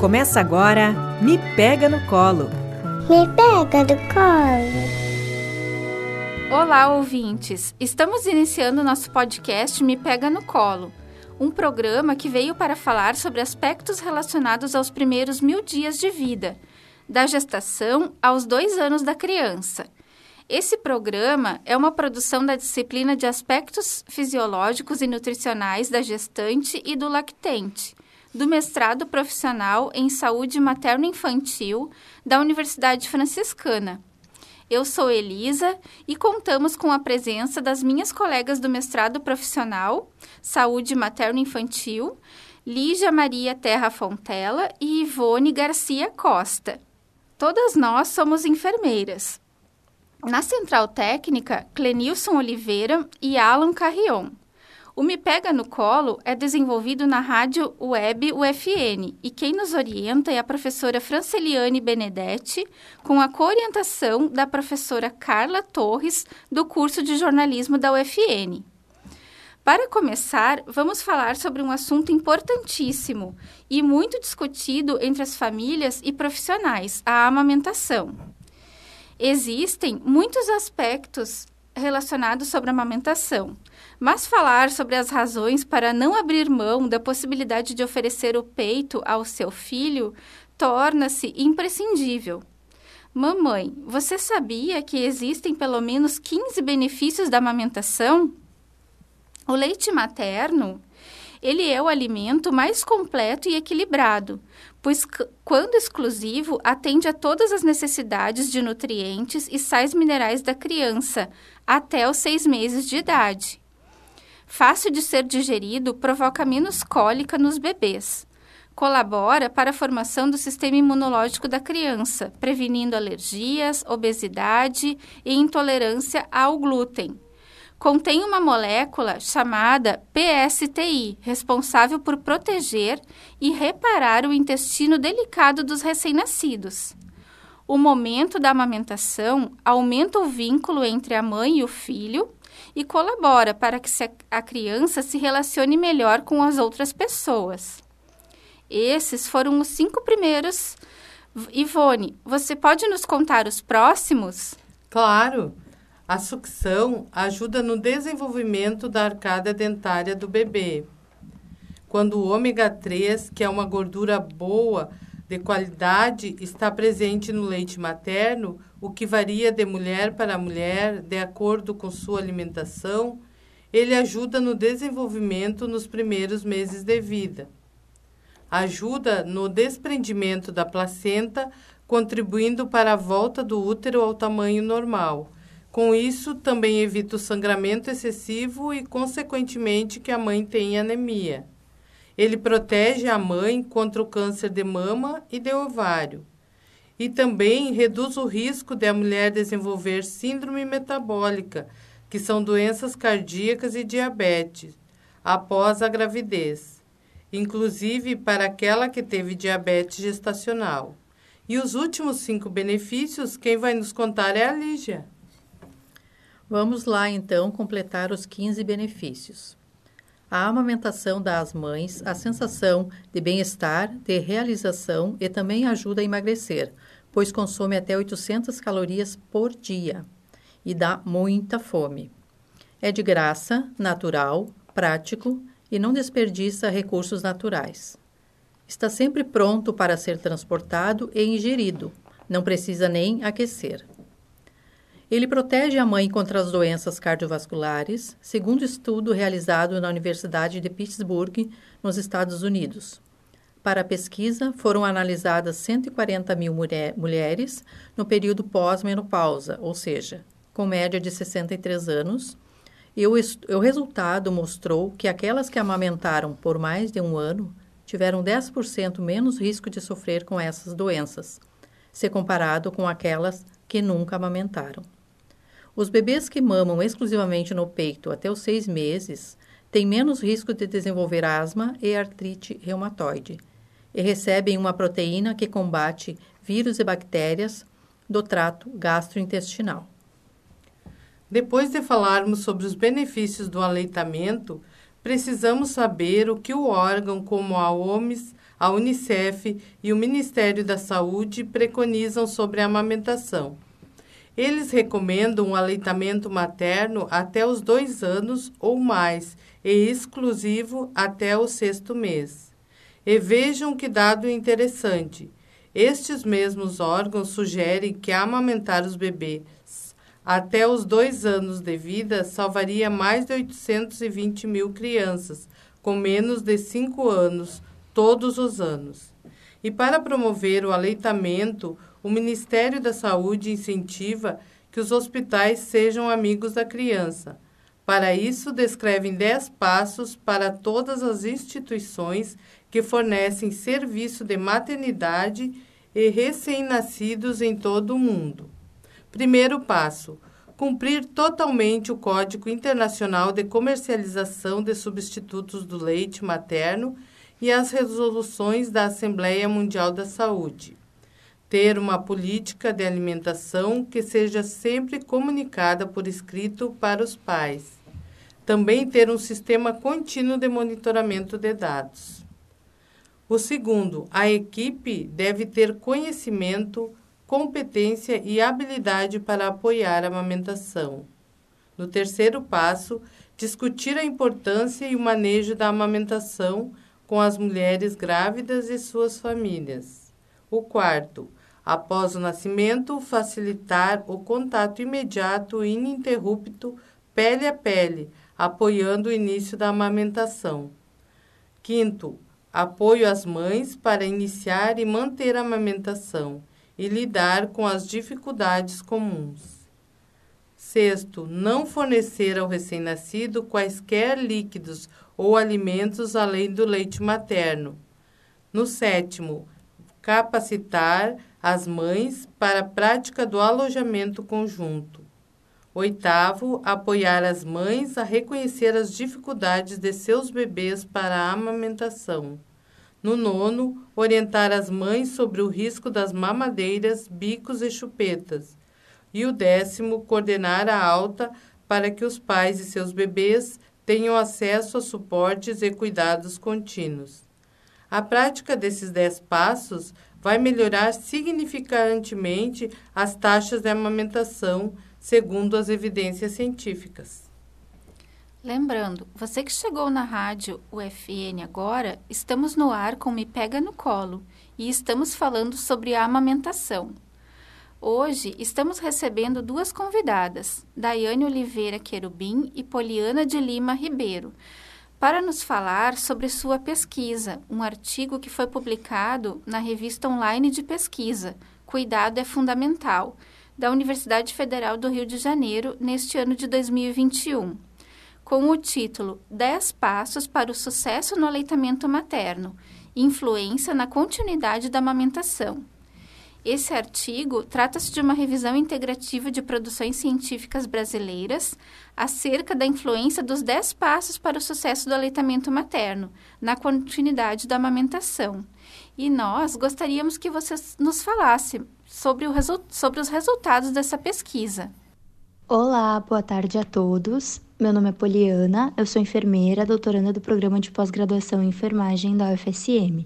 Começa agora Me Pega no Colo. Me pega no colo. Olá, ouvintes! Estamos iniciando nosso podcast Me Pega no Colo, um programa que veio para falar sobre aspectos relacionados aos primeiros mil dias de vida, da gestação aos dois anos da criança. Esse programa é uma produção da disciplina de aspectos fisiológicos e nutricionais da gestante e do lactente do mestrado profissional em saúde materno-infantil da Universidade Franciscana. Eu sou Elisa e contamos com a presença das minhas colegas do mestrado profissional Saúde Materno-Infantil, Lígia Maria Terra Fontela e Ivone Garcia Costa. Todas nós somos enfermeiras. Na central técnica, Clenilson Oliveira e Alan Carrion. O Me Pega no Colo é desenvolvido na rádio web UFN e quem nos orienta é a professora Franceliane Benedetti, com a coorientação da professora Carla Torres, do curso de jornalismo da UFN. Para começar, vamos falar sobre um assunto importantíssimo e muito discutido entre as famílias e profissionais: a amamentação. Existem muitos aspectos relacionados sobre a amamentação, mas falar sobre as razões para não abrir mão da possibilidade de oferecer o peito ao seu filho torna-se imprescindível. Mamãe, você sabia que existem pelo menos 15 benefícios da amamentação? O leite materno, ele é o alimento mais completo e equilibrado, pois quando exclusivo atende a todas as necessidades de nutrientes e sais minerais da criança até os seis meses de idade fácil de ser digerido, provoca menos cólica nos bebês. Colabora para a formação do sistema imunológico da criança, prevenindo alergias, obesidade e intolerância ao glúten. Contém uma molécula chamada PSTI, responsável por proteger e reparar o intestino delicado dos recém-nascidos. O momento da amamentação aumenta o vínculo entre a mãe e o filho e colabora para que a criança se relacione melhor com as outras pessoas. Esses foram os cinco primeiros. Ivone, você pode nos contar os próximos? Claro! A sucção ajuda no desenvolvimento da arcada dentária do bebê. Quando o ômega 3, que é uma gordura boa, de qualidade, está presente no leite materno, o que varia de mulher para mulher de acordo com sua alimentação, ele ajuda no desenvolvimento nos primeiros meses de vida. Ajuda no desprendimento da placenta, contribuindo para a volta do útero ao tamanho normal. Com isso, também evita o sangramento excessivo e, consequentemente, que a mãe tenha anemia. Ele protege a mãe contra o câncer de mama e de ovário e também reduz o risco de a mulher desenvolver síndrome metabólica, que são doenças cardíacas e diabetes, após a gravidez, inclusive para aquela que teve diabetes gestacional. E os últimos cinco benefícios, quem vai nos contar é a Lígia. Vamos lá então completar os 15 benefícios. A amamentação dá às mães a sensação de bem-estar, de realização e também ajuda a emagrecer, pois consome até 800 calorias por dia e dá muita fome. É de graça, natural, prático e não desperdiça recursos naturais. Está sempre pronto para ser transportado e ingerido, não precisa nem aquecer. Ele protege a mãe contra as doenças cardiovasculares, segundo estudo realizado na Universidade de Pittsburgh, nos Estados Unidos. Para a pesquisa, foram analisadas 140 mil mulher, mulheres no período pós-menopausa, ou seja, com média de 63 anos, e o, o resultado mostrou que aquelas que amamentaram por mais de um ano tiveram 10% menos risco de sofrer com essas doenças, se comparado com aquelas que nunca amamentaram. Os bebês que mamam exclusivamente no peito até os seis meses têm menos risco de desenvolver asma e artrite reumatoide e recebem uma proteína que combate vírus e bactérias do trato gastrointestinal. Depois de falarmos sobre os benefícios do aleitamento, precisamos saber o que o órgão como a OMS, a Unicef e o Ministério da Saúde preconizam sobre a amamentação. Eles recomendam um aleitamento materno até os dois anos ou mais e exclusivo até o sexto mês. E vejam que dado interessante. Estes mesmos órgãos sugerem que amamentar os bebês até os dois anos de vida salvaria mais de 820 mil crianças com menos de cinco anos todos os anos. E para promover o aleitamento, o Ministério da Saúde incentiva que os hospitais sejam amigos da criança. Para isso, descrevem 10 passos para todas as instituições que fornecem serviço de maternidade e recém-nascidos em todo o mundo. Primeiro passo: cumprir totalmente o Código Internacional de Comercialização de Substitutos do Leite Materno e as resoluções da Assembleia Mundial da Saúde. Ter uma política de alimentação que seja sempre comunicada por escrito para os pais. Também ter um sistema contínuo de monitoramento de dados. O segundo, a equipe deve ter conhecimento, competência e habilidade para apoiar a amamentação. No terceiro passo, discutir a importância e o manejo da amamentação com as mulheres grávidas e suas famílias. O quarto, após o nascimento, facilitar o contato imediato e ininterrupto, pele a pele, apoiando o início da amamentação. Quinto, apoio às mães para iniciar e manter a amamentação e lidar com as dificuldades comuns. Sexto, não fornecer ao recém-nascido quaisquer líquidos ou alimentos além do leite materno. No sétimo, capacitar as mães para a prática do alojamento conjunto. Oitavo, apoiar as mães a reconhecer as dificuldades de seus bebês para a amamentação. No nono, orientar as mães sobre o risco das mamadeiras, bicos e chupetas. E o décimo, coordenar a alta para que os pais e seus bebês tenham acesso a suportes e cuidados contínuos. A prática desses dez passos vai melhorar significativamente as taxas de amamentação segundo as evidências científicas. Lembrando, você que chegou na rádio UFN agora, estamos no ar com Me Pega no Colo e estamos falando sobre a amamentação. Hoje estamos recebendo duas convidadas, Daiane Oliveira Querubim e Poliana de Lima Ribeiro, para nos falar sobre sua pesquisa, um artigo que foi publicado na revista online de pesquisa Cuidado é Fundamental da Universidade Federal do Rio de Janeiro neste ano de 2021, com o título 10 Passos para o Sucesso no Aleitamento Materno Influência na Continuidade da Amamentação. Esse artigo trata-se de uma revisão integrativa de produções científicas brasileiras acerca da influência dos 10 passos para o sucesso do aleitamento materno na continuidade da amamentação. E nós gostaríamos que você nos falasse sobre, o sobre os resultados dessa pesquisa. Olá, boa tarde a todos. Meu nome é Poliana, eu sou enfermeira, doutoranda do programa de pós-graduação em enfermagem da UFSM.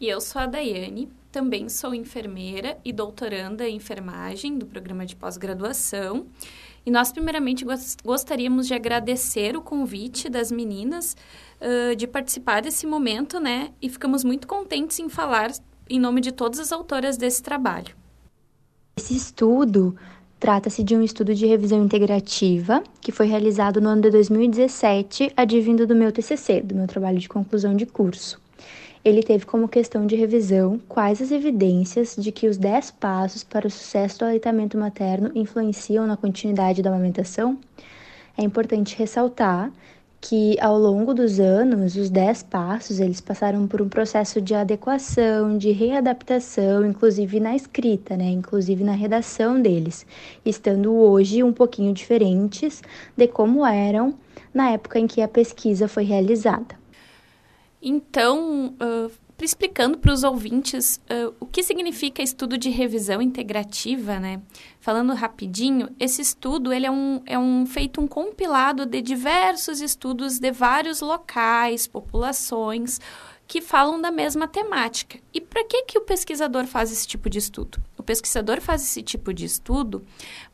E eu sou a Daiane, também sou enfermeira e doutoranda em enfermagem do programa de pós-graduação. E nós, primeiramente, gostaríamos de agradecer o convite das meninas uh, de participar desse momento, né? E ficamos muito contentes em falar em nome de todas as autoras desse trabalho. Esse estudo trata-se de um estudo de revisão integrativa que foi realizado no ano de 2017, advindo do meu TCC, do meu trabalho de conclusão de curso. Ele teve como questão de revisão quais as evidências de que os 10 passos para o sucesso do aleitamento materno influenciam na continuidade da amamentação. É importante ressaltar que ao longo dos anos, os 10 passos, eles passaram por um processo de adequação, de readaptação, inclusive na escrita, né, inclusive na redação deles, estando hoje um pouquinho diferentes de como eram na época em que a pesquisa foi realizada. Então, uh, explicando para os ouvintes uh, o que significa estudo de revisão integrativa, né? Falando rapidinho, esse estudo ele é, um, é um feito um compilado de diversos estudos de vários locais, populações, que falam da mesma temática. E para que, que o pesquisador faz esse tipo de estudo? Pesquisador faz esse tipo de estudo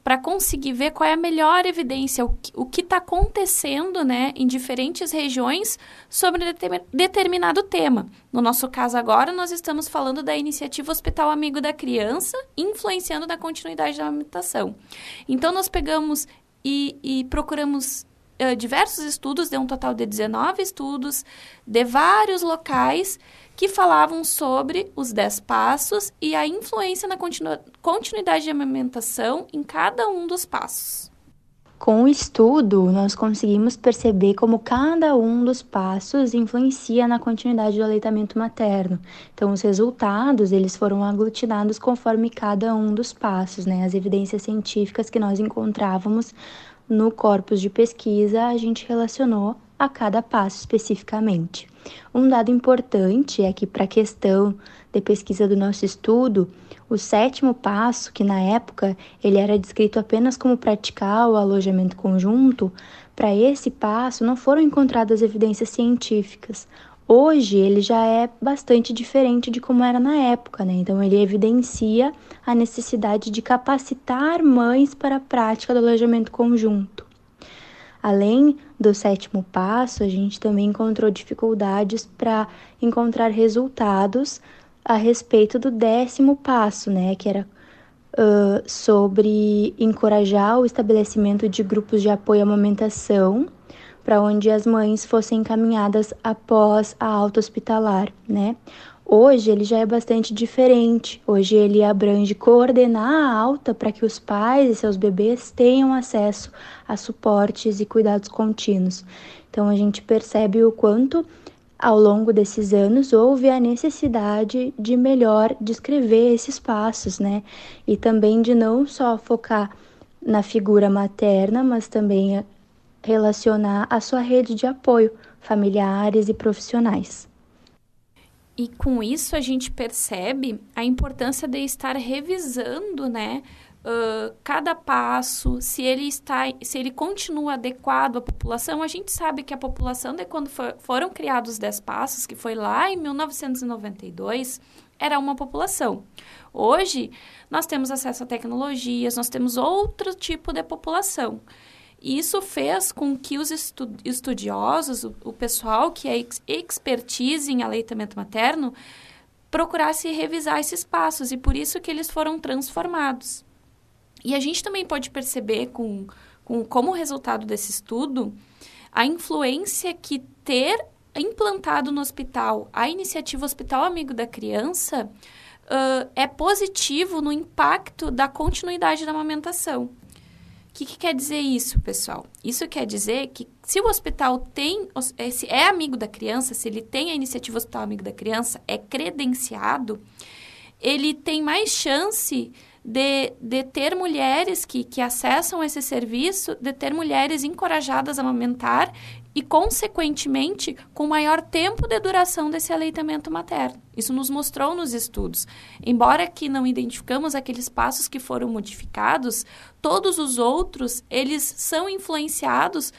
para conseguir ver qual é a melhor evidência, o que está acontecendo né, em diferentes regiões sobre determinado tema. No nosso caso agora, nós estamos falando da iniciativa Hospital Amigo da Criança, influenciando na continuidade da amamentação. Então, nós pegamos e, e procuramos uh, diversos estudos, deu um total de 19 estudos, de vários locais, que falavam sobre os 10 passos e a influência na continu continuidade de amamentação em cada um dos passos. Com o estudo, nós conseguimos perceber como cada um dos passos influencia na continuidade do aleitamento materno. Então, os resultados, eles foram aglutinados conforme cada um dos passos, né? As evidências científicas que nós encontrávamos no corpus de pesquisa, a gente relacionou a cada passo especificamente. Um dado importante é que, para a questão de pesquisa do nosso estudo, o sétimo passo, que na época ele era descrito apenas como praticar o alojamento conjunto, para esse passo não foram encontradas evidências científicas. Hoje ele já é bastante diferente de como era na época, né? Então ele evidencia a necessidade de capacitar mães para a prática do alojamento conjunto. Além do sétimo passo, a gente também encontrou dificuldades para encontrar resultados a respeito do décimo passo, né? Que era uh, sobre encorajar o estabelecimento de grupos de apoio à amamentação para onde as mães fossem encaminhadas após a alta hospitalar, né? Hoje ele já é bastante diferente. Hoje ele abrange coordenar a alta para que os pais e seus bebês tenham acesso a suportes e cuidados contínuos. Então a gente percebe o quanto ao longo desses anos houve a necessidade de melhor descrever esses passos, né? E também de não só focar na figura materna, mas também relacionar a sua rede de apoio, familiares e profissionais. E com isso a gente percebe a importância de estar revisando, né, uh, cada passo, se ele está, se ele continua adequado à população. A gente sabe que a população de quando for, foram criados os 10 passos, que foi lá em 1992, era uma população. Hoje nós temos acesso a tecnologias, nós temos outro tipo de população. E isso fez com que os estu estudiosos, o, o, pessoal que é ex expertise em aleitamento materno, procurasse revisar esses passos e por isso que eles foram transformados. E a gente também pode perceber com, com como resultado desse estudo a influência que ter implantado no hospital a iniciativa Hospital Amigo da Criança uh, é positivo no impacto da continuidade da amamentação. O que, que, quer dizer isso, pessoal? Isso quer dizer que se o hospital tem, se é amigo da criança, se ele tem a iniciativa Hospital Amigo da Criança, é credenciado, ele tem mais chance de, de ter mulheres que, que acessam esse serviço, de ter mulheres encorajadas a amamentar e, consequentemente, com maior tempo de duração desse aleitamento materno. Isso nos mostrou nos estudos. Embora que não identificamos aqueles passos que foram modificados, todos os outros, eles são influenciados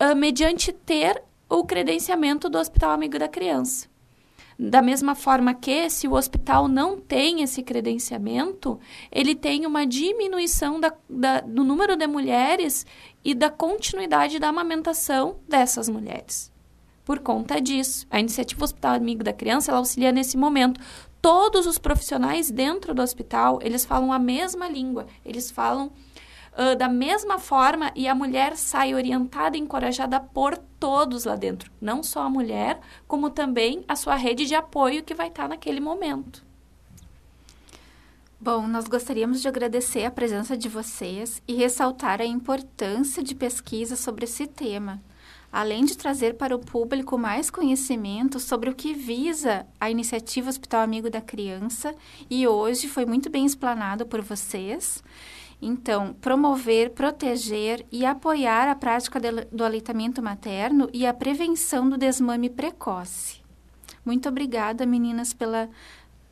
uh, mediante ter o credenciamento do Hospital Amigo da Criança. Da mesma forma que, se o hospital não tem esse credenciamento, ele tem uma diminuição da, da, do número de mulheres e da continuidade da amamentação dessas mulheres. Por conta disso, a iniciativa Hospital Amigo da Criança auxilia nesse momento. Todos os profissionais dentro do hospital, eles falam a mesma língua, eles falam uh, da mesma forma e a mulher sai orientada e encorajada por todos lá dentro. Não só a mulher, como também a sua rede de apoio que vai estar naquele momento. Bom, nós gostaríamos de agradecer a presença de vocês e ressaltar a importância de pesquisa sobre esse tema, além de trazer para o público mais conhecimento sobre o que visa a iniciativa Hospital Amigo da Criança e hoje foi muito bem explanado por vocês. Então, promover, proteger e apoiar a prática do aleitamento materno e a prevenção do desmame precoce. Muito obrigada, meninas, pela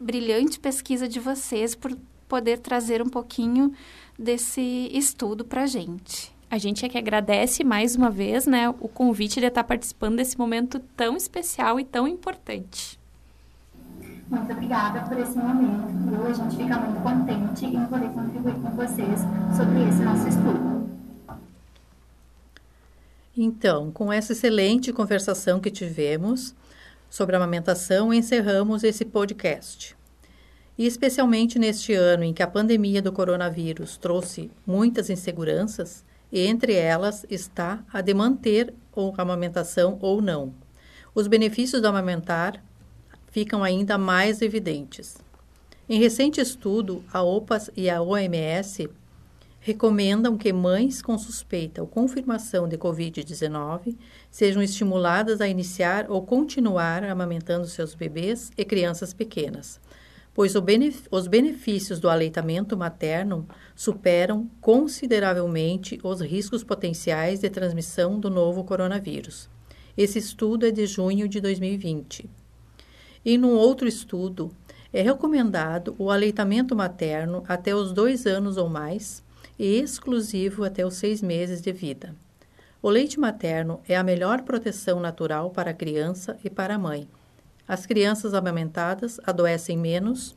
brilhante pesquisa de vocês, por poder trazer um pouquinho desse estudo para a gente. A gente é que agradece mais uma vez, né, o convite de estar participando desse momento tão especial e tão importante. Muito obrigada por esse momento. E a gente fica muito contente em poder contribuir com vocês sobre esse nosso estudo. Então, com essa excelente conversação que tivemos sobre a amamentação, encerramos esse podcast. E especialmente neste ano em que a pandemia do coronavírus trouxe muitas inseguranças, e entre elas está a de manter a amamentação ou não. Os benefícios do amamentar ficam ainda mais evidentes. Em recente estudo, a OPAS e a OMS recomendam que mães com suspeita ou confirmação de Covid-19 sejam estimuladas a iniciar ou continuar amamentando seus bebês e crianças pequenas, pois os benefícios do aleitamento materno superam consideravelmente os riscos potenciais de transmissão do novo coronavírus. Esse estudo é de junho de 2020. E num outro estudo, é recomendado o aleitamento materno até os dois anos ou mais e exclusivo até os seis meses de vida. O leite materno é a melhor proteção natural para a criança e para a mãe. As crianças amamentadas adoecem menos,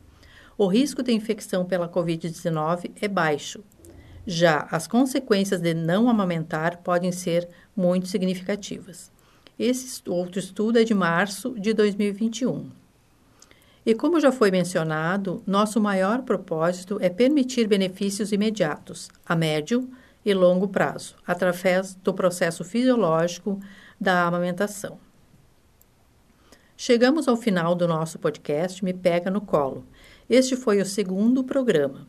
o risco de infecção pela Covid-19 é baixo. Já as consequências de não amamentar podem ser muito significativas. Esse outro estudo é de março de 2021. E como já foi mencionado, nosso maior propósito é permitir benefícios imediatos, a médio e longo prazo, através do processo fisiológico da amamentação. Chegamos ao final do nosso podcast Me Pega no Colo. Este foi o segundo programa.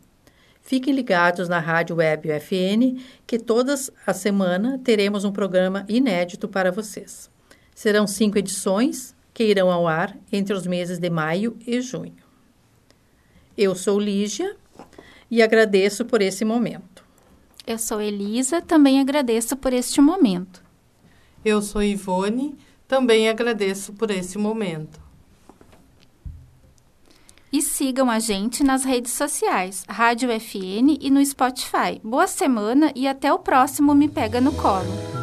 Fiquem ligados na Rádio Web UFN, que todas a semana teremos um programa inédito para vocês. Serão cinco edições que irão ao ar entre os meses de maio e junho. Eu sou Lígia e agradeço por esse momento. Eu sou Elisa, também agradeço por este momento. Eu sou Ivone, também agradeço por esse momento. E sigam a gente nas redes sociais, Rádio FN e no Spotify. Boa semana e até o próximo Me Pega no Colo.